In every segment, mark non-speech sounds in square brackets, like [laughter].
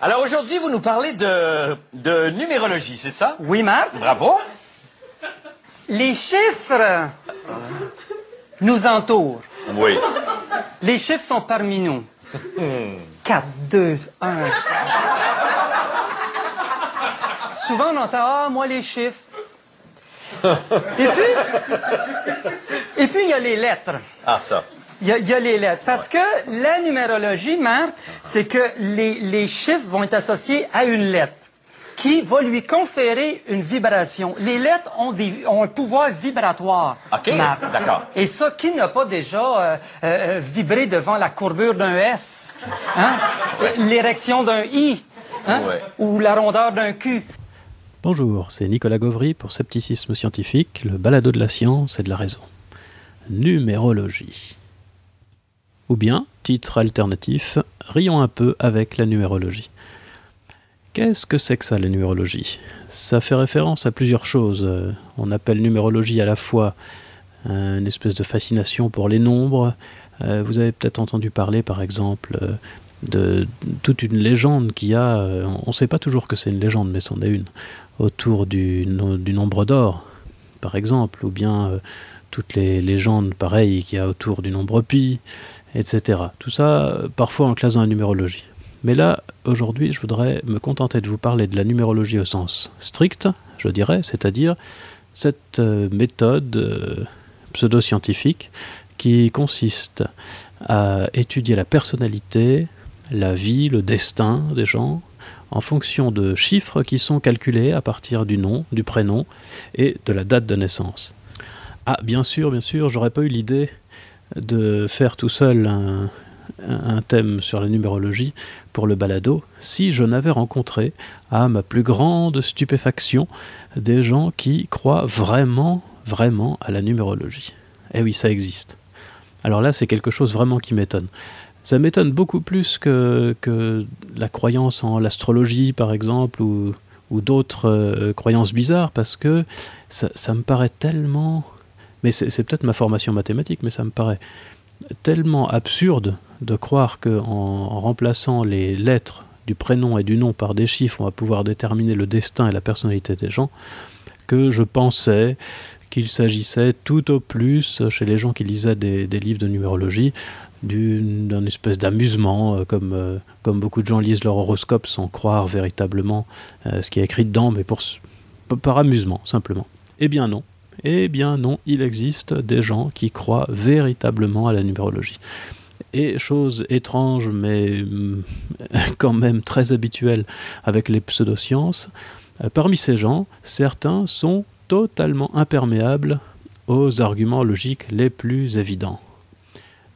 Alors aujourd'hui, vous nous parlez de, de numérologie, c'est ça? Oui, Marc. Bravo. Les chiffres nous entourent. Oui. Les chiffres sont parmi nous. 4, 2, 1. Souvent, on entend Ah, moi, les chiffres. Et puis, et puis, il y a les lettres. Ah, ça. Il y, a, il y a les lettres. Parce que la numérologie, Marc, c'est que les, les chiffres vont être associés à une lettre qui va lui conférer une vibration. Les lettres ont, des, ont un pouvoir vibratoire. OK, d'accord. Et ça, qui n'a pas déjà euh, euh, vibré devant la courbure d'un S? Hein? L'érection d'un I? Hein? Ouais. Ou la rondeur d'un Q? Bonjour, c'est Nicolas Gauvry pour Scepticisme Scientifique, le balado de la science et de la raison. Numérologie. Ou bien, titre alternatif, Rions un peu avec la numérologie. Qu'est-ce que c'est que ça, la numérologie? Ça fait référence à plusieurs choses. Euh, On appelle numérologie à la fois euh, une espèce de fascination pour les nombres. Euh, vous avez peut-être entendu parler, par exemple, de toute une légende qu'il y a. on ne sait pas toujours que c'est une légende, mais c'en est une autour du, no- du nombre d'or, par exemple, ou bien toutes les légendes pareilles qu'il y a autour du nombre pi, etc. Tout ça, euh, parfois en classe dans la numérologie. Mais là, aujourd'hui, je voudrais me contenter de vous parler de la numérologie au sens strict, je dirais, c'est-à-dire cette euh, méthode euh, pseudo-scientifique qui consiste à étudier la personnalité, la vie, le destin des gens, en fonction de chiffres qui sont calculés à partir du nom, du prénom et de la date de naissance. Ah, bien sûr, bien sûr, j'aurais pas eu l'idée de faire tout seul un, thème sur la numérologie pour le balado si je n'avais rencontré, à ma plus grande stupéfaction, des gens qui croient vraiment, vraiment à la numérologie. Eh oui, ça existe. Alors là, c'est quelque chose vraiment qui m'étonne. Ça m'étonne beaucoup plus que, la croyance en l'astrologie, par exemple, ou, ou d'autres euh, croyances bizarres, parce que ça me paraît tellement... Mais c'est peut-être ma formation mathématique, mais ça me paraît tellement absurde de croire qu'en en remplaçant les lettres du prénom et du nom par des chiffres, on va pouvoir déterminer le destin et la personnalité des gens, que je pensais qu'il s'agissait tout au plus, chez les gens qui lisaient des, livres de numérologie, d'un espèce d'amusement, euh, comme, euh, comme beaucoup de gens lisent leur horoscope sans croire véritablement euh, ce qui est écrit dedans, mais pour, par amusement, simplement. Eh bien non. Eh bien non, il existe des gens qui croient véritablement à la numérologie. Et chose étrange, mais hum, [laughs] quand même très habituelle avec les pseudosciences, euh, parmi ces gens, certains sont totalement imperméables aux arguments logiques les plus évidents.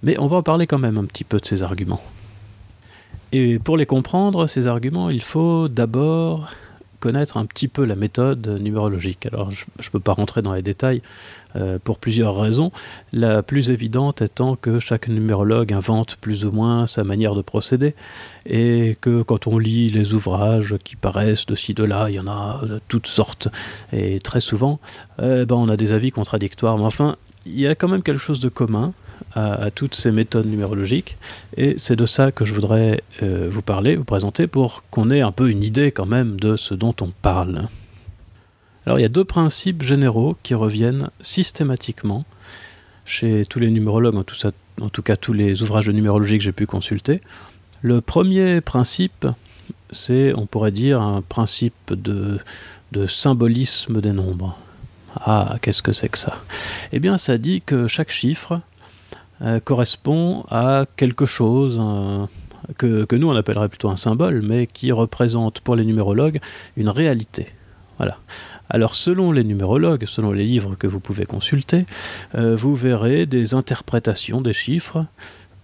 Mais on va en parler quand même un petit peu de ces arguments. Et pour les comprendre, ces arguments, il faut d'abord connaître un petit peu la méthode numérologique. Alors je ne peux pas rentrer dans les détails euh, pour plusieurs raisons. La plus évidente étant que chaque numérologue invente plus ou moins sa manière de procéder et que quand on lit les ouvrages qui paraissent de ci, de là, il y en a de toutes sortes. Et très souvent, euh, ben, on a des avis contradictoires. Mais enfin, il y a quand même quelque chose de commun à, toutes ces méthodes numérologiques. Et c'est de ça que je voudrais euh, vous parler, vous présenter, pour qu'on ait un peu une idée quand même de ce dont on parle. Alors il y a deux principes généraux qui reviennent systématiquement chez tous les numérologues, en tout, cas tous les ouvrages de numérologie que j'ai pu consulter. Le premier principe, c'est, on pourrait dire, un principe de symbolisme des nombres. Ah, qu'est-ce que c'est que ça? Eh bien, ça dit que chaque chiffre euh, correspond à quelque chose que nous on appellerait plutôt un symbole, mais qui représente pour les numérologues une réalité. Voilà. Alors selon les numérologues, selon les livres que vous pouvez consulter, euh, vous verrez des interprétations des chiffres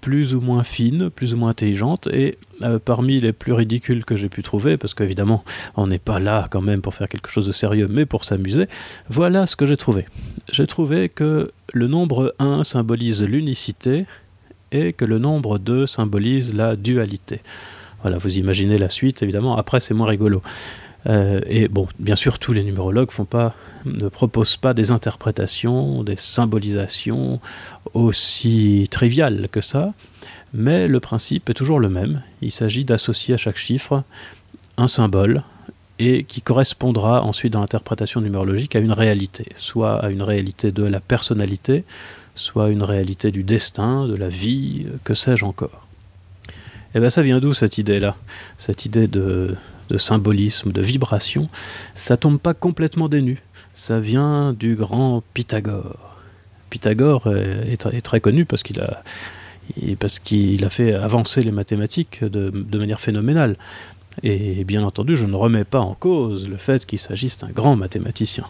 plus ou moins fines, plus ou moins intelligentes, et euh, parmi les plus ridicules que j'ai pu trouver, parce qu'évidemment on n'est pas là quand même pour faire quelque chose de sérieux, mais pour s'amuser, voilà ce que j'ai trouvé. J'ai trouvé que le nombre 1 symbolise l'unicité et que le nombre 2 symbolise la dualité. Voilà, vous imaginez la suite, évidemment, après c'est moins rigolo. Euh, et bon, bien sûr, tous les numérologues font pas, ne proposent pas des interprétations, des symbolisations aussi triviales que ça, Mais le principe est toujours le même. Il s'agit d'associer à chaque chiffre un symbole et qui correspondra ensuite dans l'interprétation numérologique à une réalité, soit à une réalité de la personnalité, soit une réalité du destin, de la vie, que sais-je encore. Et eh bien ça vient d'où cette idée-là? Cette idée de, symbolisme, de vibration, ça tombe pas complètement des. Ça vient du grand Pythagore. Pythagore est, très connu parce qu'il a, parce qu'il a fait avancer les mathématiques de manière phénoménale. Et bien entendu, je ne remets pas en cause le fait qu'il s'agisse d'un grand mathématicien.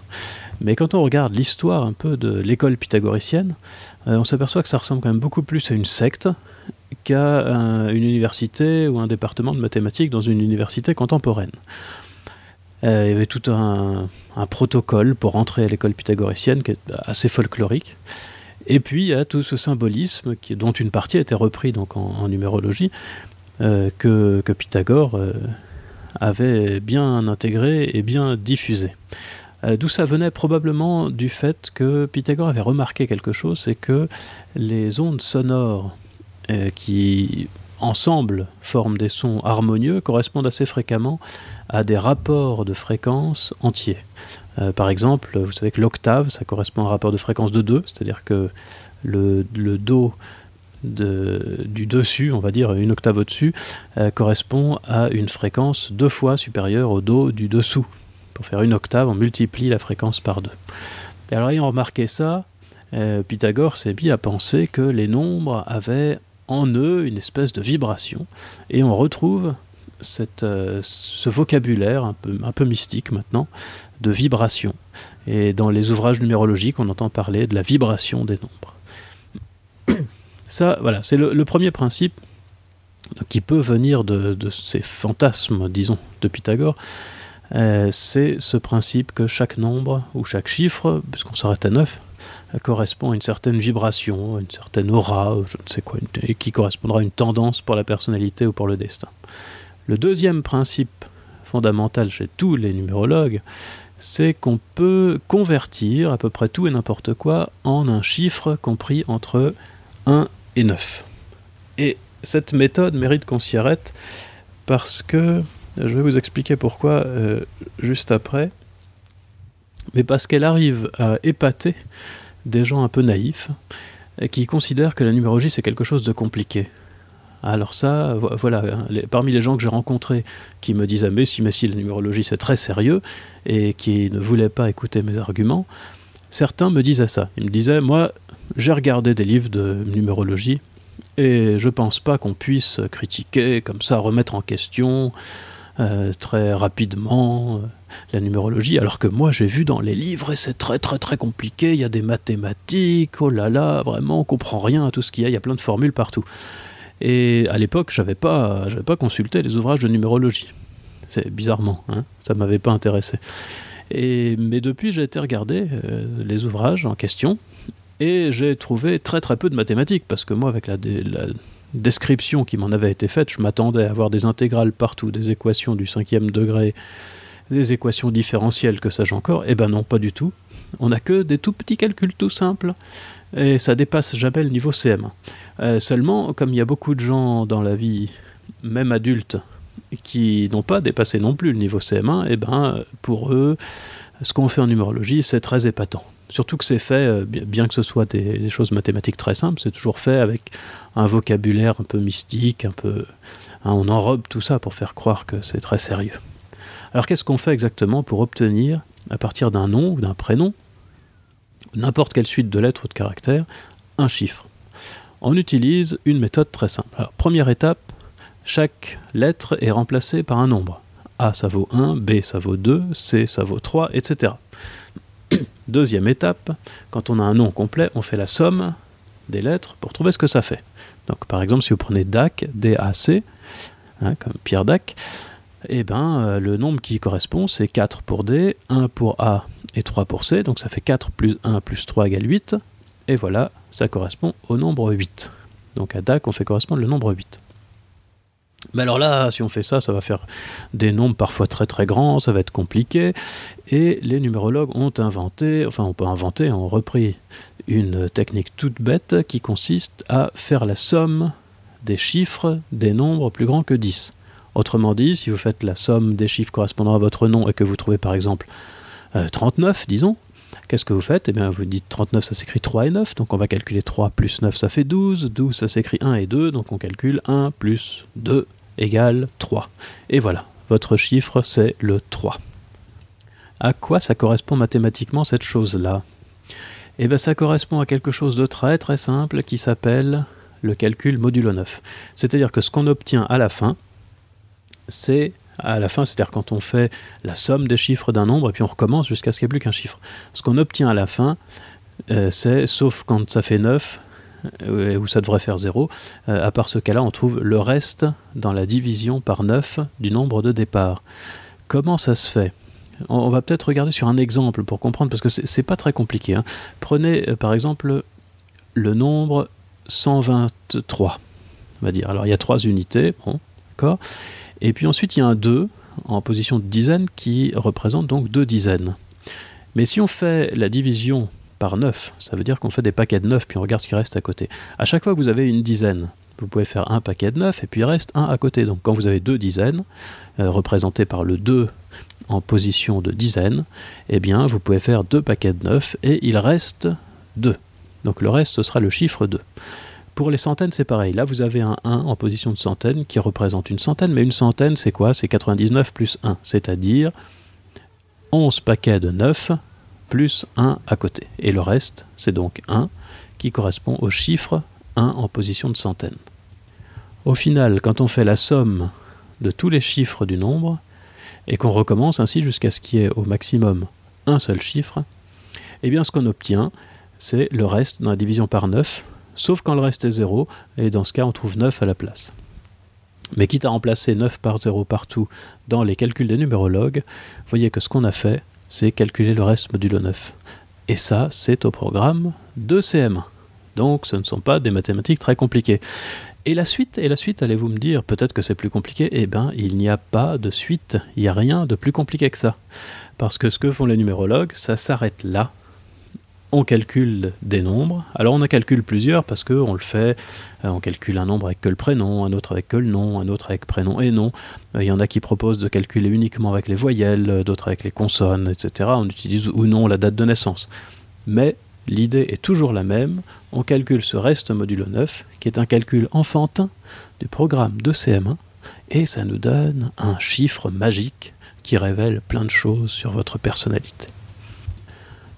Mais quand on regarde l'histoire un peu de l'école pythagoricienne, euh, on s'aperçoit que ça ressemble quand même beaucoup plus à une secte qu'à une université ou un département de mathématiques dans une université contemporaine. Euh, il y avait tout un, protocole pour rentrer à l'école pythagoricienne qui est assez folklorique. Et puis il y a tout ce symbolisme dont une partie a été repris donc en numérologie, euh, que, Pythagore euh, avait bien intégré et bien diffusé. Euh, d'où ça venait probablement du fait que Pythagore avait remarqué quelque chose, c'est que les ondes sonores qui ensemble forment des sons harmonieux correspondent assez fréquemment à des rapports de fréquence entiers. par exemple, vous savez que l'octave, ça correspond à un rapport de fréquence de 2, c'est-à-dire que le, le Do du dessus, on va dire une octave au-dessus, euh, correspond à une fréquence deux fois supérieure au Do du dessous. Pour faire une octave, on multiplie la fréquence par deux. Et alors ayant remarqué ça, euh, Pythagore s'est mis à penser que les nombres avaient en eux une espèce de vibration, et on retrouve euh, ce vocabulaire un peu, un peu mystique maintenant de vibration. Et dans les ouvrages numérologiques, on entend parler de la vibration des nombres. Ça, voilà, c'est le, premier principe qui peut venir de, ces fantasmes, disons, de Pythagore. Euh, c'est ce principe que chaque nombre ou chaque chiffre, puisqu'on s'arrête à 9, correspond à une certaine vibration, une certaine aura, je ne sais quoi, et qui correspondra à une tendance pour la personnalité ou pour le destin. Le deuxième principe fondamental chez tous les numérologues, c'est qu'on peut convertir à peu près tout et n'importe quoi en un chiffre compris entre 1 et 9. Et cette méthode mérite qu'on s'y arrête parce que, je vais vous expliquer pourquoi euh, juste après, mais parce qu'elle arrive à épater des gens un peu naïfs qui considèrent que la numérologie c'est quelque chose de compliqué. Alors ça, voilà, parmi les gens que j'ai rencontrés qui me disaient mais si, mais si, la numérologie c'est très sérieux et qui ne voulaient pas écouter mes arguments, certains me disaient ça. Ils me disaient, moi, j'ai regardé des livres de numérologie et je pense pas qu'on puisse critiquer comme ça, remettre en question euh, très rapidement euh, la numérologie, alors que moi j'ai vu dans les livres et c'est très très très compliqué, il y a des mathématiques, oh là là, vraiment on comprend rien à tout ce qu'il y a, il y a plein de formules partout. Et à l'époque, j'avais pas, pas consulté les ouvrages de numérologie. C'est bizarrement, hein, ça m'avait pas intéressé. Et, mais depuis, j'ai été regarder euh, les ouvrages en question, et j'ai trouvé très très peu de mathématiques, parce que moi, avec la, description qui m'en avait été faite, je m'attendais à avoir des intégrales partout, des équations du cinquième degré, des équations différentielles, que sais-je encore. Eh ben non, pas du tout. On n'a que des tout petits calculs tout simples, et ça dépasse jamais le niveau CM1. Euh, seulement, comme il y a beaucoup de gens dans la vie, même adultes, qui n'ont pas dépassé non plus le niveau CM1, eh ben, pour eux, ce qu'on fait en numérologie, c'est très épatant. Surtout que c'est fait, euh, bien que ce soit des, choses mathématiques très simples, c'est toujours fait avec un vocabulaire un peu mystique, un peu. Hein, on enrobe tout ça pour faire croire que c'est très sérieux. Alors qu'est-ce qu'on fait exactement pour obtenir, à partir d'un nom ou d'un prénom, n'importe quelle suite de lettres ou de caractères, un chiffre? On utilise une méthode très simple. Première étape, chaque lettre est remplacée par un nombre. A ça vaut 1, B ça vaut 2, C ça vaut 3, etc. Deuxième étape, quand on a un nom complet, on fait la somme des lettres pour trouver ce que ça fait. Donc par exemple, si vous prenez DAC, D-A-C, hein, comme Pierre Dac, eh ben, euh, le nombre qui correspond, c'est 4 pour D, 1 pour A et 3 pour C, donc ça fait 4 plus 1 plus 3 égale 8, et voilà, ça correspond au nombre 8. Donc à DAC, on fait correspondre le nombre 8. Mais alors là, si on fait ça, ça va faire des nombres parfois très très grands, ça va être compliqué. Et les numérologues ont inventé, enfin on peut inventer, ont repris une technique toute bête qui consiste à faire la somme des chiffres des nombres plus grands que 10. Autrement dit, si vous faites la somme des chiffres correspondant à votre nom et que vous trouvez par exemple 39, euh, disons, qu'est-ce que vous faites? Eh bien, vous dites 39, ça s'écrit 3 et 9, donc on va calculer 3 plus 9, ça fait 12, 12, ça s'écrit 1 et 2, donc on calcule 1 plus 2 égale 3. Et voilà, votre chiffre, c'est le 3. À quoi ça correspond mathématiquement cette chose-là? Eh bien, ça correspond à quelque chose de très très simple qui s'appelle le calcul modulo 9. C'est-à-dire que ce qu'on obtient à la fin, c'est à la fin, c'est-à-dire quand on fait la somme des chiffres d'un nombre et puis on recommence jusqu'à ce qu'il n'y ait plus qu'un chiffre. Ce qu'on obtient à la fin, euh, c'est, sauf quand ça fait 9, euh, où ça devrait faire 0, euh, à part ce cas-là, on trouve le reste dans la division par 9 du nombre de départ. Comment ça se fait? On, va peut-être regarder sur un exemple pour comprendre, parce que c'est pas très compliqué. Hein. Prenez par exemple le nombre 123, on va dire. Alors il y a trois unités, bon, d'accord et puis ensuite, il y a un 2 en position de dizaine qui représente donc deux dizaines. Mais si on fait la division par 9, ça veut dire qu'on fait des paquets de 9, puis on regarde ce qui reste à côté. À chaque fois que vous avez une dizaine, vous pouvez faire un paquet de 9, et puis il reste un à côté. Donc quand vous avez deux dizaines, euh, représentées par le 2 en position de dizaine, eh bien vous pouvez faire deux paquets de 9, et il reste 2. Donc le reste, sera le chiffre 2. Pour les centaines, c'est pareil. Là, vous avez un 1 en position de centaine qui représente une centaine, mais une centaine, c'est quoi? C'est 99 plus 1, c'est-à-dire 11 paquets de 9 plus 1 à côté. Et le reste, c'est donc 1 qui correspond au chiffre 1 en position de centaine. Au final, quand on fait la somme de tous les chiffres du nombre, et qu'on recommence ainsi jusqu'à ce qu'il y ait au maximum un seul chiffre, eh bien ce qu'on obtient, c'est le reste dans la division par 9, sauf quand le reste est 0, et dans ce cas on trouve 9 à la place. Mais quitte à remplacer 9 par 0 partout dans les calculs des numérologues, voyez que ce qu'on a fait, c'est calculer le reste modulo 9. Et ça, c'est au programme de CM1. Donc ce ne sont pas des mathématiques très compliquées. Et la suite, et la suite, allez-vous me dire, peut-être que c'est plus compliqué Eh bien, il n'y a pas de suite, il n'y a rien de plus compliqué que ça. Parce que ce que font les numérologues, ça s'arrête là, on calcule des nombres. Alors on en calcule plusieurs parce qu'on le fait, euh, on calcule un nombre avec que le prénom, un autre avec que le nom, un autre avec prénom et nom. Euh, il y en a qui proposent de calculer uniquement avec les voyelles, euh, d'autres avec les consonnes, etc. On utilise ou non la date de naissance. Mais l'idée est toujours la même, on calcule ce reste modulo 9, qui est un calcul enfantin du programme de CM1, et ça nous donne un chiffre magique qui révèle plein de choses sur votre personnalité.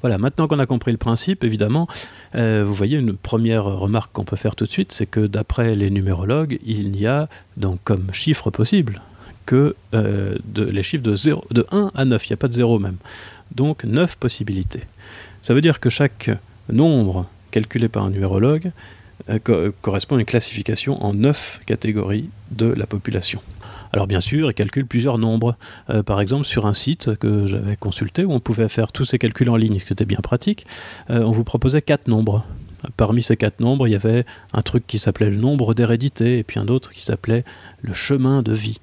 Voilà, maintenant qu'on a compris le principe, évidemment, euh, vous voyez une première remarque qu'on peut faire tout de suite, c'est que d'après les numérologues, il n'y a donc comme chiffre possible que euh, les chiffres de, 0, de 1 à 9, il n'y a pas de 0 même. Donc 9 possibilités. Ça veut dire que chaque nombre calculé par un numérologue euh, correspond à une classification en 9 catégories de la population. Alors bien sûr, il calcule plusieurs nombres. Euh, par exemple, sur un site que j'avais consulté où on pouvait faire tous ces calculs en ligne, ce qui bien pratique, euh, on vous proposait quatre nombres. Parmi ces quatre nombres, il y avait un truc qui s'appelait le nombre d'hérédité et puis un autre qui s'appelait le chemin de vie.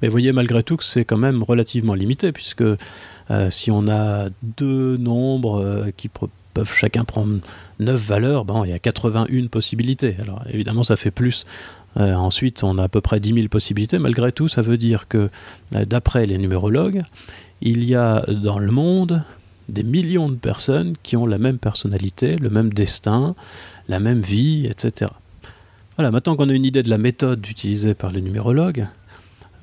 Mais voyez malgré tout que c'est quand même relativement limité, puisque euh, si on a deux nombres qui peuvent chacun prendre 9 valeurs, bon, il y a 81 possibilités. Alors évidemment, ça fait plus euh, ensuite, on a à peu près 10 000 possibilités. Malgré tout, ça veut dire que, euh, d'après les numérologues, il y a dans le monde des millions de personnes qui ont la même personnalité, le même destin, la même vie, etc. Voilà, maintenant qu'on a une idée de la méthode utilisée par les numérologues,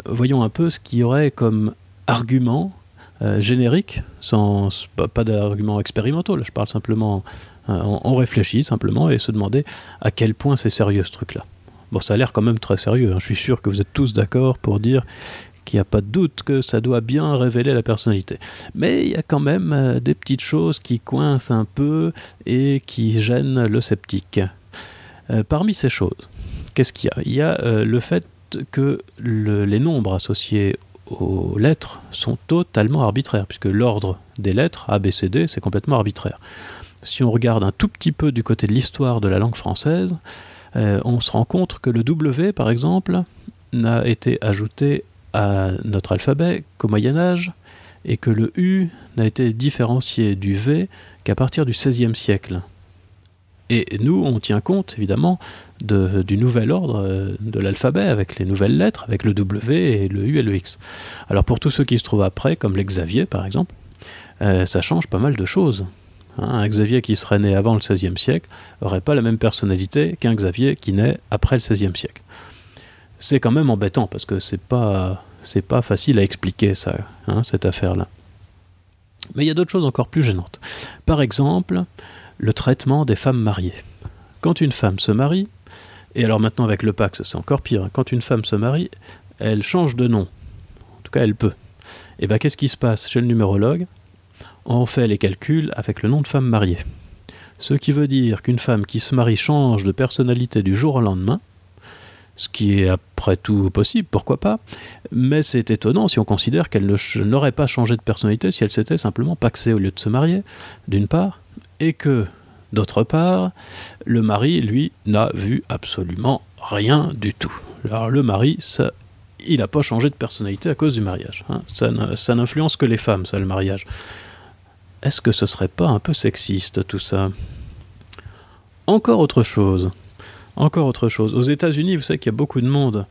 voyons un peu ce qu'il y aurait comme argument euh, générique, sans pas, d'argument expérimentaux, là je parle simplement, on réfléchit simplement et se demander à quel point c'est sérieux ce truc-là. Bon, ça a l'air quand même très sérieux. Hein. Je suis sûr que vous êtes tous d'accord pour dire qu'il n'y a pas de doute que ça doit bien révéler la personnalité. Mais il y a quand même euh, des petites choses qui coincent un peu et qui gênent le sceptique. Euh, parmi ces choses, qu'est-ce qu'il y a? Il y a euh, le fait que les nombres associés aux lettres sont totalement arbitraires, puisque l'ordre des lettres, A, B, C, D, c'est complètement arbitraire. Si on regarde un tout petit peu du côté de l'histoire de la langue française, euh, on se rend compte que le W, par exemple, n'a été ajouté à notre alphabet qu'au Moyen Âge, et que le U n'a été différencié du V qu'à partir du XVIe siècle. Et nous, on tient compte évidemment de, du nouvel ordre euh, de l'alphabet avec les nouvelles lettres, avec le W et le U et le X. Alors pour tous ceux qui se trouvent après, comme les Xavier par exemple, euh, ça change pas mal de choses. Hein, un Xavier qui serait né avant le XVIe siècle n'aurait pas la même personnalité qu'un Xavier qui naît après le XVIe siècle. C'est quand même embêtant parce que c'est pas c'est pas facile à expliquer ça, hein, cette affaire-là. Mais il y a d'autres choses encore plus gênantes. Par exemple, le traitement des femmes mariées. Quand une femme se marie, et alors maintenant avec le Pax c'est encore pire, hein, quand une femme se marie, elle change de nom. En tout cas, elle peut. Et bien qu'est-ce qui se passe chez le numérologue? On fait les calculs avec le nom de femme mariée. Ce qui veut dire qu'une femme qui se marie change de personnalité du jour au lendemain, ce qui est après tout possible, pourquoi pas, mais c'est étonnant si on considère qu'elle n'aurait pas changé de personnalité si elle s'était simplement paxée au lieu de se marier, d'une part, et que, d'autre part, le mari, lui, n'a vu absolument rien du tout. Alors le mari, ça, il n'a pas changé de personnalité à cause du mariage. Hein. Ça n'influence que les femmes, ça, le mariage. Est-ce que ce serait pas un peu sexiste tout ça? Encore autre chose. Encore autre chose. Aux États-Unis, vous savez qu'il y a beaucoup de monde.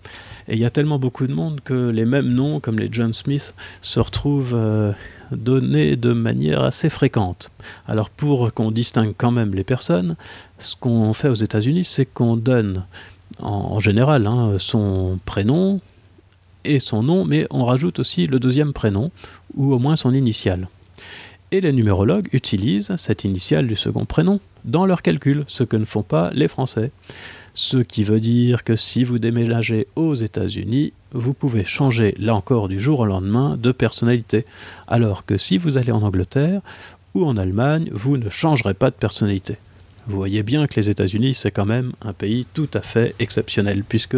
Et il y a tellement beaucoup de monde que les mêmes noms, comme les John Smith, se retrouvent euh, donnés de manière assez fréquente. Alors pour qu'on distingue quand même les personnes, ce qu'on fait aux États-Unis, c'est qu'on donne en, général hein, son prénom et son nom, mais on rajoute aussi le deuxième prénom, ou au moins son initiale. Et les numérologues utilisent cette initiale du second prénom dans leurs calculs, ce que ne font pas les Français. Ce qui veut dire que si vous déménagez aux États-Unis, vous pouvez changer, là encore, du jour au lendemain, de personnalité. Alors que si vous allez en Angleterre ou en Allemagne, vous ne changerez pas de personnalité. Vous voyez bien que les États-Unis, c'est quand même un pays tout à fait exceptionnel, puisque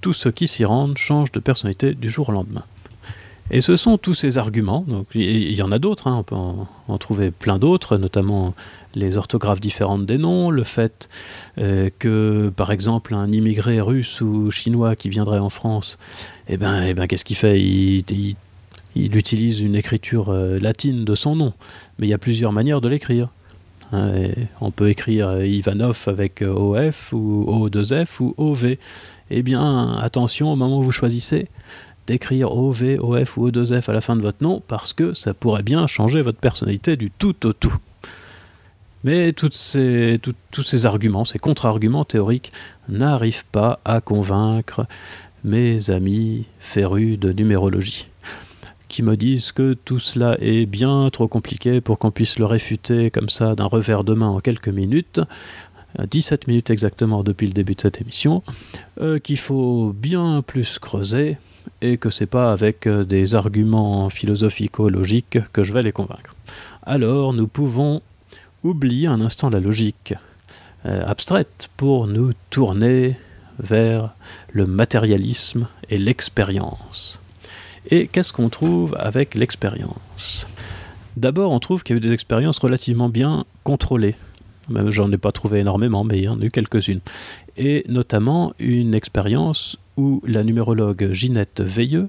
tous ceux qui s'y rendent changent de personnalité du jour au lendemain. Et ce sont tous ces arguments, il y en a d'autres, hein, on peut en, trouver plein d'autres, notamment les orthographes différentes des noms, le fait euh, que, par exemple, un immigré russe ou chinois qui viendrait en France, eh ben, eh ben qu'est-ce qu'il fait? Il, utilise une écriture euh, latine de son nom, mais il y a plusieurs manières de l'écrire. Hein, on peut écrire euh, Ivanov avec OF ou O2F ou OV. Eh bien, attention au moment où vous choisissez, d'écrire OV, OF ou O2F à la fin de votre nom parce que ça pourrait bien changer votre personnalité du tout au tout. Mais tous ces arguments, ces contre-arguments théoriques n'arrivent pas à convaincre mes amis férus de numérologie, qui me disent que tout cela est bien trop compliqué pour qu'on puisse le réfuter comme ça d'un revers de main en quelques minutes, 17 minutes exactement depuis le début de cette émission, euh, qu'il faut bien plus creuser, et que c'est pas avec euh, des arguments philosophico-logiques que je vais les convaincre. Alors nous pouvons oublier un instant la logique euh, abstraite pour nous tourner vers le matérialisme et l'expérience. Et qu'est-ce qu'on trouve avec l'expérience? D'abord, on trouve qu'il y a eu des expériences relativement bien contrôlées. J'en ai pas trouvé énormément, mais il y en a eu quelques-unes. Et notamment une expérience où la numérologue Ginette Veilleux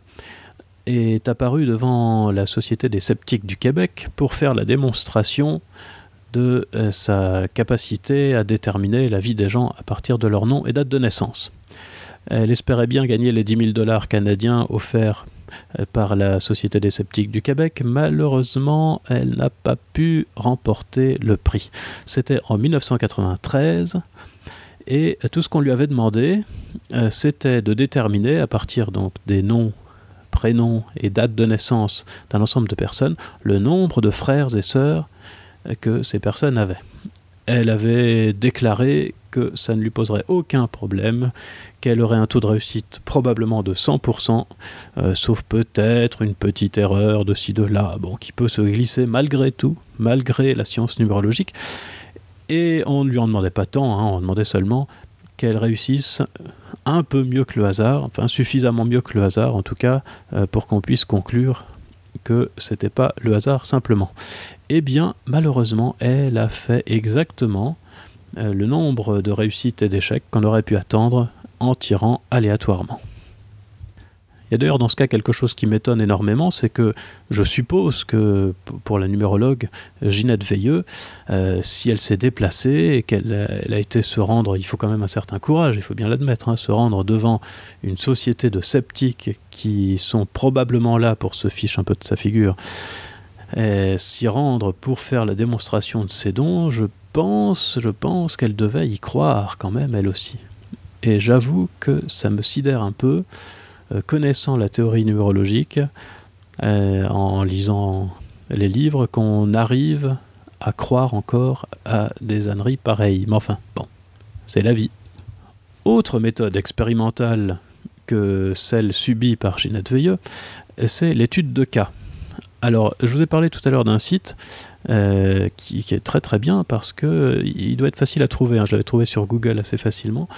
est apparue devant la Société des sceptiques du Québec pour faire la démonstration de euh, sa capacité à déterminer la vie des gens à partir de leur nom et date de naissance. Elle espérait bien gagner les 10 000 dollars canadiens offerts euh, par la Société des sceptiques du Québec. Malheureusement, elle n'a pas pu remporter le prix. C'était en 1993 et tout ce qu'on lui avait demandé, euh, c'était de déterminer, à partir donc des noms, prénoms et dates de naissance d'un ensemble de personnes, le nombre de frères et sœurs euh, que ces personnes avaient. Elle avait déclaré que ça ne lui poserait aucun problème, qu'elle aurait un taux de réussite probablement de 100%, euh, sauf peut-être une petite erreur de ci, de là, qui peut se glisser malgré tout, malgré la science numérologique. Et on ne lui en demandait pas tant, hein, on demandait seulement qu'elle réussisse un peu mieux que le hasard, enfin suffisamment mieux que le hasard en tout cas, euh, pour qu'on puisse conclure que c'était pas le hasard simplement. Eh bien, malheureusement, elle a fait exactement euh, le nombre de réussites et d'échecs qu'on aurait pu attendre en tirant aléatoirement. Il y a d'ailleurs dans ce cas quelque chose qui m'étonne énormément, c'est que je suppose que pour la numérologue Ginette Veilleux, euh, si elle s'est déplacée et qu'elle a été se rendre, il faut quand même un certain courage, il faut bien l'admettre, hein, se rendre devant une société de sceptiques qui sont probablement là pour se ficher un peu de sa figure, s'y rendre pour faire la démonstration de ses dons, je pense, je pense qu'elle devait y croire quand même elle aussi. Et j'avoue que ça me sidère un peu euh, connaissant la théorie numérologique, euh, en lisant les livres, qu'on arrive à croire encore à des âneries pareilles. Mais enfin, bon, c'est la vie. Autre méthode expérimentale que celle subie par Ginette Veilleux, c'est l'étude de cas. Alors, je vous ai parlé tout à l'heure d'un site euh, qui, est très très bien parce que il doit être facile à trouver. Hein. Je l'avais trouvé sur Google assez facilement.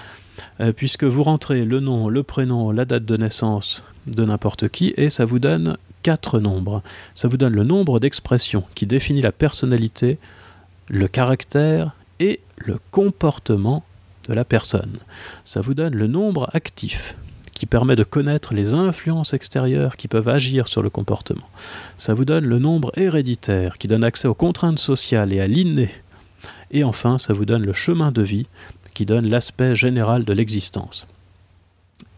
Euh, puisque vous rentrez le nom, le prénom, la date de naissance de n'importe qui, et ça vous donne quatre nombres. Ça vous donne le nombre d'expressions qui définit la personnalité, le caractère et le comportement de la personne. Ça vous donne le nombre actif qui permet de connaître les influences extérieures qui peuvent agir sur le comportement. Ça vous donne le nombre héréditaire qui donne accès aux contraintes sociales et à l'inné. Et enfin, ça vous donne le chemin de vie qui donne l'aspect général de l'existence.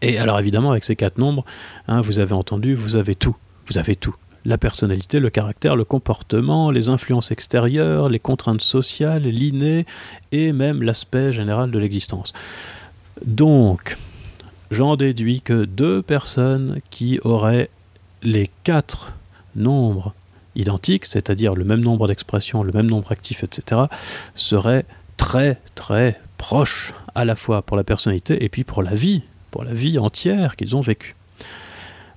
Et alors évidemment, avec ces quatre nombres, hein, vous avez entendu, vous avez tout. Vous avez tout. La personnalité, le caractère, le comportement, les influences extérieures, les contraintes sociales, l'inné et même l'aspect général de l'existence. Donc, j'en déduis que deux personnes qui auraient les quatre nombres identiques, c'est-à-dire le même nombre d'expressions, le même nombre actif, etc., seraient très très proche à la fois pour la personnalité et puis pour la vie, pour la vie entière qu'ils ont vécue.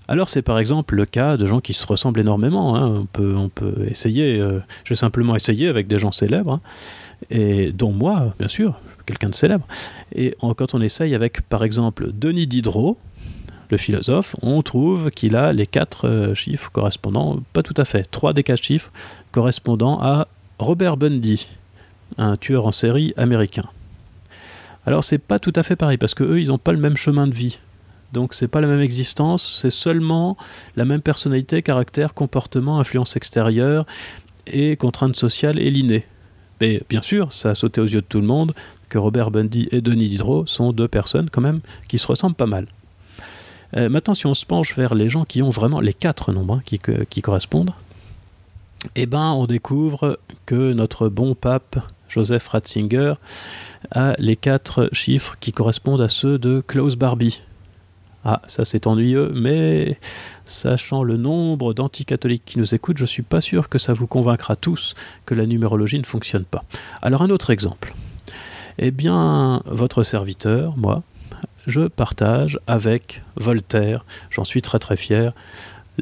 Alors c'est par exemple le cas de gens qui se ressemblent énormément. Hein. On, peut, on peut essayer, euh, j'ai simplement essayé avec des gens célèbres, hein, et dont moi, bien sûr, quelqu'un de célèbre. Et quand on essaye avec par exemple Denis Diderot, le philosophe, on trouve qu'il a les quatre euh, chiffres correspondant, pas tout à fait, trois des quatre chiffres correspondant à Robert Bundy, un tueur en série américain. Alors c'est pas tout à fait pareil parce que eux ils n'ont pas le même chemin de vie. Donc c'est pas la même existence, c'est seulement la même personnalité, caractère, comportement, influence extérieure et contraintes sociales et l'inné. Mais bien sûr, ça a sauté aux yeux de tout le monde que Robert Bundy et Denis Diderot sont deux personnes quand même qui se ressemblent pas mal. Euh, maintenant, si on se penche vers les gens qui ont vraiment les quatre nombres hein, qui, correspondent, eh ben, on découvre que notre bon pape Joseph Ratzinger a les quatre chiffres qui correspondent à ceux de Klaus Barbie. Ah, ça c'est ennuyeux, mais sachant le nombre d'anticatholiques qui nous écoutent, je ne suis pas sûr que ça vous convaincra tous que la numérologie ne fonctionne pas. Alors un autre exemple. Eh bien, votre serviteur, moi, je partage avec Voltaire, j'en suis très très fier,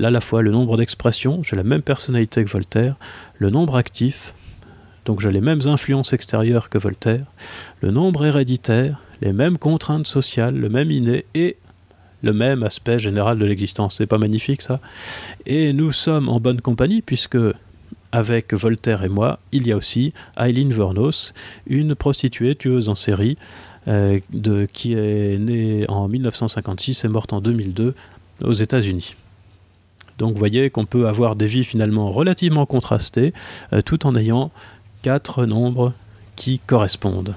à la fois le nombre d'expressions, j'ai la même personnalité que Voltaire, le nombre actif, donc j'ai les mêmes influences extérieures que Voltaire, le nombre héréditaire, les mêmes contraintes sociales, le même inné et le même aspect général de l'existence. C'est pas magnifique ça? Et nous sommes en bonne compagnie puisque avec Voltaire et moi, il y a aussi Eileen Vernos, une prostituée tueuse en série euh, de, qui est née en 1956 et morte en 2002 aux États-Unis. Donc vous voyez qu'on peut avoir des vies finalement relativement contrastées euh, tout en ayant quatre nombres qui correspondent.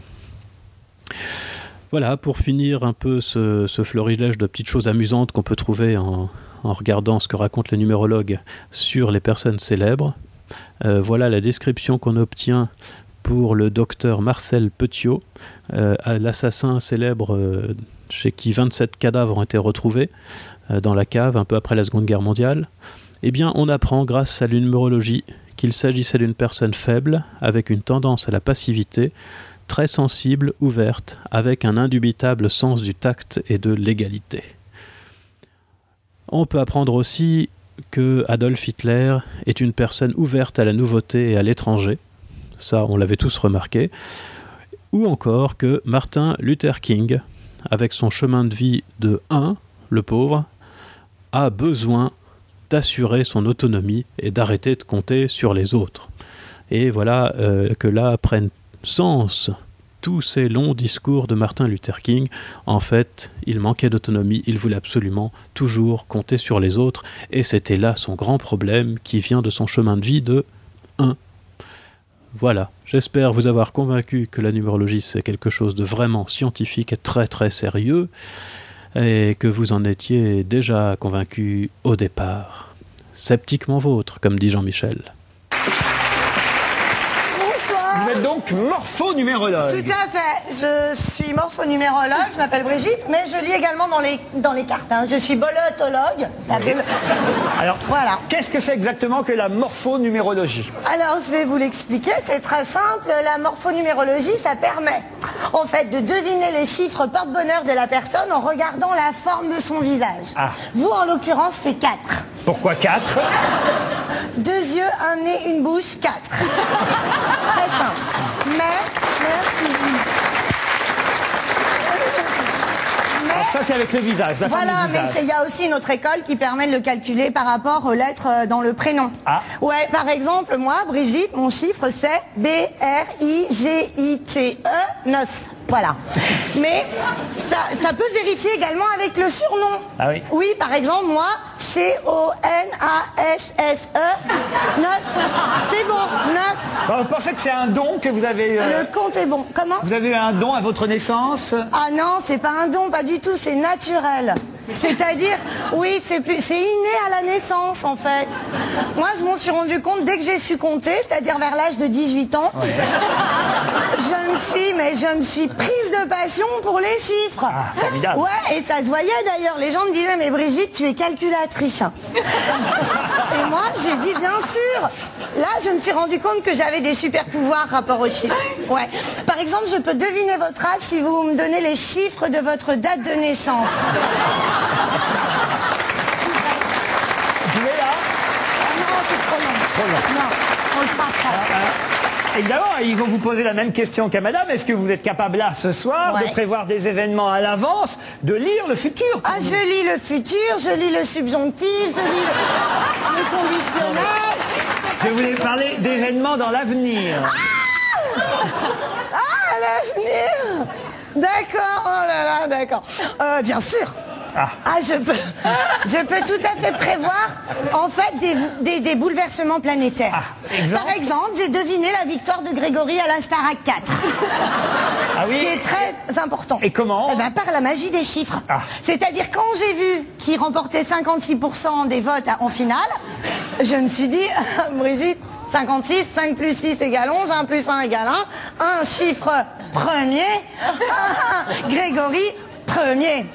Voilà, pour finir un peu ce, florilège de petites choses amusantes qu'on peut trouver en, regardant ce que raconte le numérologue sur les personnes célèbres. Euh, voilà la description qu'on obtient pour le docteur Marcel Petiot, euh, l'assassin célèbre euh, chez qui 27 cadavres ont été retrouvés dans la cave un peu après la Seconde Guerre mondiale. Eh bien, on apprend grâce à la numérologie qu'il s'agissait d'une personne faible, avec une tendance à la passivité, très sensible, ouverte, avec un indubitable sens du tact et de l'égalité. On peut apprendre aussi que Adolf Hitler est une personne ouverte à la nouveauté et à l'étranger, ça on l'avait tous remarqué, ou encore que Martin Luther King, avec son chemin de vie de 1, le pauvre, a besoin d'assurer son autonomie et d'arrêter de compter sur les autres. Et voilà euh, que là prennent sens tous ces longs discours de Martin Luther King, en fait, il manquait d'autonomie, il voulait absolument toujours compter sur les autres, et c'était là son grand problème qui vient de son chemin de vie de 1. Voilà, j'espère vous avoir convaincu que la numérologie c'est quelque chose de vraiment scientifique et très très sérieux, et que vous en étiez déjà convaincu au départ. Sceptiquement vôtre, comme dit Jean-Michel. Êtes donc morphonumérologue. Tout à fait. Je suis morphonumérologue, je m'appelle Brigitte, mais je lis également dans les, dans les cartes. hein. Je suis bolotologue. La Alors, Voilà. qu'est-ce que c'est exactement que la morphonumérologie? Alors, je vais vous l'expliquer, c'est très simple. La morphonumérologie, ça permet, en fait, de deviner les chiffres porte-bonheur de la personne en regardant la forme de son visage. Ah. Vous, en l'occurrence, c'est 4. Pourquoi 4 Deux yeux, un nez, une bouche, 4. [laughs] très simple. Mais, merci. Mais- Alors ça c'est avec le visage, la forme Voilà, du mais visage. il y a aussi une autre école qui permet de le calculer par rapport aux lettres euh, dans le prénom. Ah. Ouais, par exemple, moi, Brigitte, mon chiffre c'est B-R-I-G-I-T-E 9. E Voilà. Mais ça, ça peut se vérifier également avec le surnom. Ah oui. Oui, par exemple, moi, C-O-N-A-S-S-E 9. C'est bon, 9. Alors, vous pensez que c'est un don que vous avez euh, Le compte est bon. Comment? Vous avez eu un don à votre naissance? Ah non, c'est pas un don, pas du tout, c'est naturel. C'est-à-dire, oui, c'est plus, c'est inné à la naissance en fait. Moi, je m'en suis rendu compte dès que j'ai su compter, c'est-à-dire vers l'âge de 18 ans. [laughs] Je me suis, mais je me suis prise de passion pour les chiffres. Ah, formidable. Ouais, et ça se voyait d'ailleurs. Les gens me disaient, mais Brigitte, tu es calculatrice. [laughs] et moi, j'ai dit, bien sûr. Là, je me suis rendu compte que j'avais des super pouvoirs rapport aux chiffres. Ouais. Par exemple, je peux deviner votre âge si vous me donnez les chiffres de votre date de naissance. Vous êtes là Ah non, c'est trop long. Trop long. Non, on le fera après. Évidemment, ils vont vous poser la même question qu'à madame. Est-ce que vous êtes capable là ce soir Ouais. de prévoir des événements à l'avance, de lire le futur Ah, je lis le futur, je lis le subjonctif, je lis le, le conditionnel. Je voulais parler d'événements dans l'avenir. Ah, l'avenir D'accord, oh là là, d'accord. Euh, bien sûr. Ah. je peux, je peux tout à fait prévoir en fait des, des- des bouleversements planétaires. Ah, exemple Par exemple, j'ai deviné la victoire de Grégory à la Starac 4. Ah Ce qui est très important. Et comment Eh ben, Par la magie des chiffres. Ah. C'est-à-dire quand j'ai vu qu'il remportait 56% des votes en finale, je me suis dit, [laughs] Brigitte, 56, 5 plus 6 égale 11, 1 plus 1 égale 1, un chiffre premier, [laughs] Grégory premier.